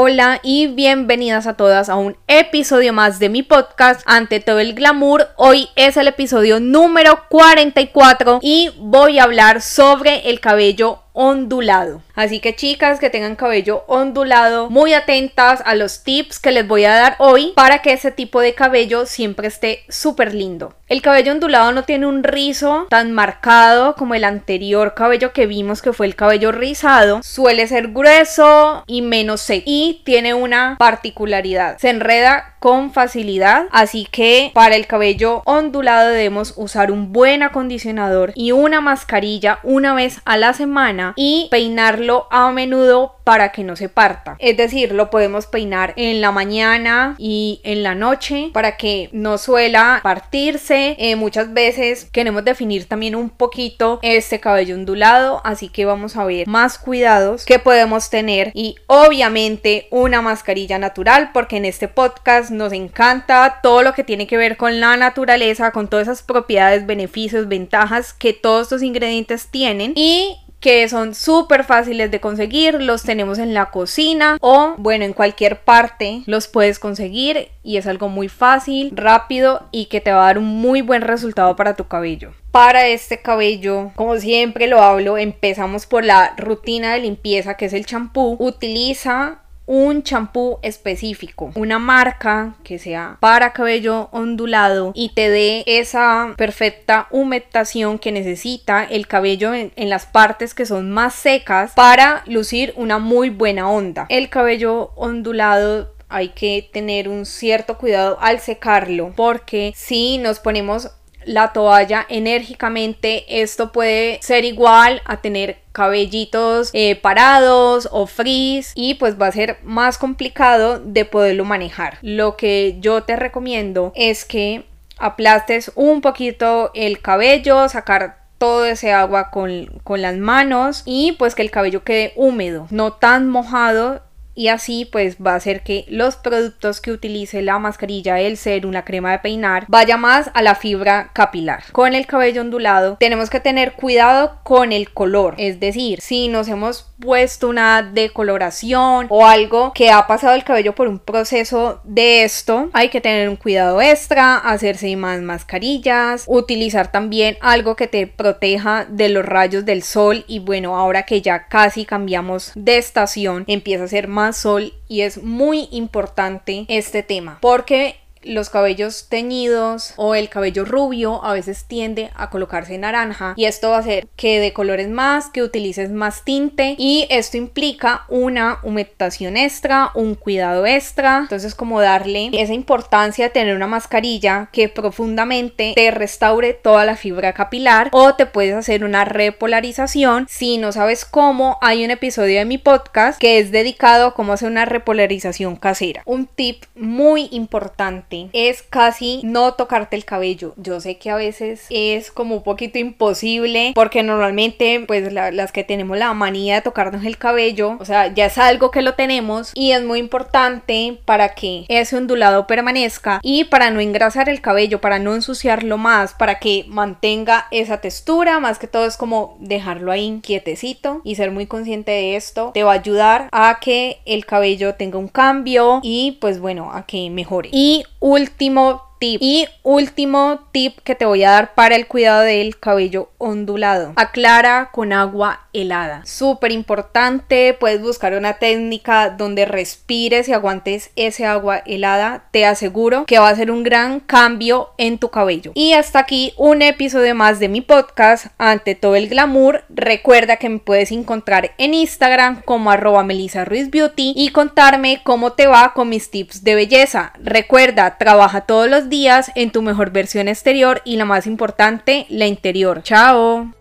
Hola y bienvenidas a todas a un episodio más de mi podcast Ante todo el glamour. Hoy es el episodio número 44 y voy a hablar sobre el cabello ondulado. Así que chicas que tengan cabello ondulado, muy atentas a los tips que les voy a dar hoy para que ese tipo de cabello siempre esté súper lindo. El cabello ondulado no tiene un rizo tan marcado como el anterior cabello que vimos que fue el cabello rizado. Suele ser grueso y menos seco y tiene una particularidad. Se enreda con facilidad, así que para el cabello ondulado debemos usar un buen acondicionador y una mascarilla una vez a la semana y peinarlo a menudo para que no se parta. Es decir, lo podemos peinar en la mañana y en la noche para que no suela partirse. Eh, muchas veces queremos definir también un poquito este cabello ondulado, así que vamos a ver más cuidados que podemos tener y obviamente una mascarilla natural porque en este podcast nos encanta todo lo que tiene que ver con la naturaleza, con todas esas propiedades, beneficios, ventajas que todos estos ingredientes tienen y que son súper fáciles de conseguir, los tenemos en la cocina o bueno en cualquier parte los puedes conseguir y es algo muy fácil, rápido y que te va a dar un muy buen resultado para tu cabello. Para este cabello, como siempre lo hablo, empezamos por la rutina de limpieza que es el champú. Utiliza un champú específico, una marca que sea para cabello ondulado y te dé esa perfecta humectación que necesita el cabello en, en, las partes que son más secas para lucir una muy buena onda. El cabello ondulado hay que tener un cierto cuidado al secarlo porque si nos ponemos la toalla enérgicamente. Esto puede ser igual a tener cabellitos eh, parados o frizz y pues va a ser más complicado de poderlo manejar. Lo que yo te recomiendo es que aplastes un poquito el cabello sacar todo ese agua con, con las manos y pues que el cabello quede húmedo no tan mojado y así pues va a hacer que los productos que utilice la mascarilla, el serum, la crema de peinar vaya más a la fibra capilar. Con el cabello ondulado tenemos que tener cuidado con el color, es decir, si nos hemos puesto una decoloración o algo que ha pasado el cabello por un proceso de esto, hay que tener un cuidado extra, hacerse más mascarillas, utilizar también algo que te proteja de los rayos del sol. Y bueno, ahora que ya casi cambiamos de estación, empieza a ser más sol y es muy importante este tema porque los cabellos teñidos o el cabello rubio a veces tiende a colocarse naranja y esto va a hacer que de colores más, que utilices más tinte y esto implica una humectación extra, un cuidado extra, entonces como darle esa importancia de tener una mascarilla que profundamente te restaure toda la fibra capilar o te puedes hacer una repolarización. Si no sabes cómo hay un episodio de mi podcast que es dedicado a cómo hacer una repolarización casera. Un tip muy importante es casi no tocarte el cabello. Yo sé que a veces es como un poquito imposible porque normalmente pues las que tenemos la manía de tocarnos el cabello, o sea, ya es algo que lo tenemos y es muy importante para que ese ondulado permanezca y para no engrasar el cabello, para no ensuciarlo más, para que mantenga esa textura, más que todo es como dejarlo ahí quietecito y ser muy consciente de esto te va a ayudar a que el cabello tenga un cambio y pues bueno, a que mejore. Y último y último tip que te voy a dar para el cuidado del cabello ondulado. Aclara con agua helada. Súper importante. Puedes buscar una técnica donde respires y aguantes ese agua helada. Te aseguro que va a ser un gran cambio en tu cabello. Y hasta aquí un episodio más de mi podcast. Ante todo el glamour. Recuerda que me puedes encontrar en Instagram como arroba Melissa Ruiz Beauty y contarme cómo te va con mis tips de belleza. Recuerda, trabaja todos los días en tu mejor versión exterior y la más importante, la interior. Chao.